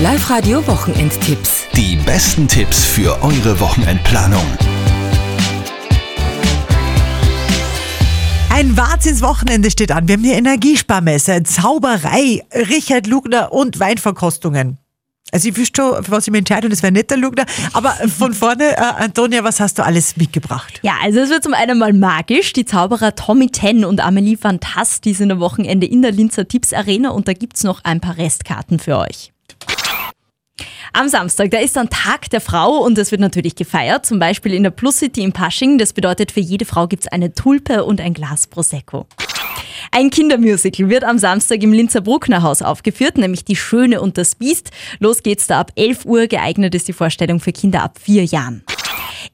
Live-Radio Wochenendtipps. Die besten Tipps für eure Wochenendplanung. Ein Wahnsinnswochenende steht an. Wir haben hier Energiesparmesse, Zauberei, Richard Lugner und Weinverkostungen. Also ich wüsste schon, für was ich mich entscheide und das wäre nicht der Lugner. Aber von vorne, äh, Antonia, was hast du alles mitgebracht? Ja, also es wird zum einen mal magisch. Die Zauberer Tommy Ten und Amelie Fantast, die sind am Wochenende in der Linzer Tipps Arena und da gibt's noch ein paar Restkarten für euch. Am Samstag, da ist dann Tag der Frau und es wird natürlich gefeiert, zum Beispiel in der Plus City in Pasching. Das bedeutet, für jede Frau gibt's eine Tulpe und ein Glas Prosecco. Ein Kindermusical wird am Samstag im Linzer Bruckner Haus aufgeführt, nämlich Die Schöne und das Biest. Los geht's da ab 11 Uhr. Geeignet ist die Vorstellung für Kinder ab vier Jahren.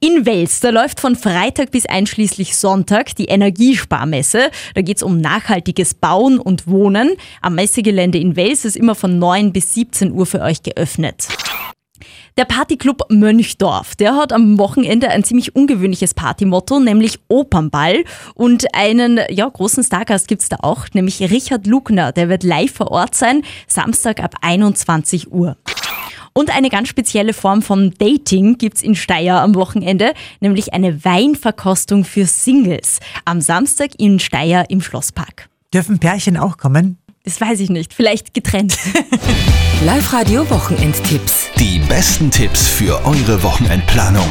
In Wels, da läuft von Freitag bis einschließlich Sonntag die Energiesparmesse. Da geht's um nachhaltiges Bauen und Wohnen. Am Messegelände in Wels ist immer von 9 bis 17 Uhr für euch geöffnet. Der Partyclub Mönchdorf, der hat am Wochenende ein ziemlich ungewöhnliches Partymotto, nämlich Opernball. Und einen ja, großen Stargast gibt's da auch, nämlich Richard Lugner. Der wird live vor Ort sein, Samstag ab 21 Uhr. Und eine ganz spezielle Form von Dating gibt's in Steyr am Wochenende, nämlich eine Weinverkostung für Singles. Am Samstag in Steyr im Schlosspark. Dürfen Pärchen auch kommen? Das weiß ich nicht, vielleicht getrennt. Live-Radio Wochenendtipps. Die besten Tipps für eure Wochenendplanung.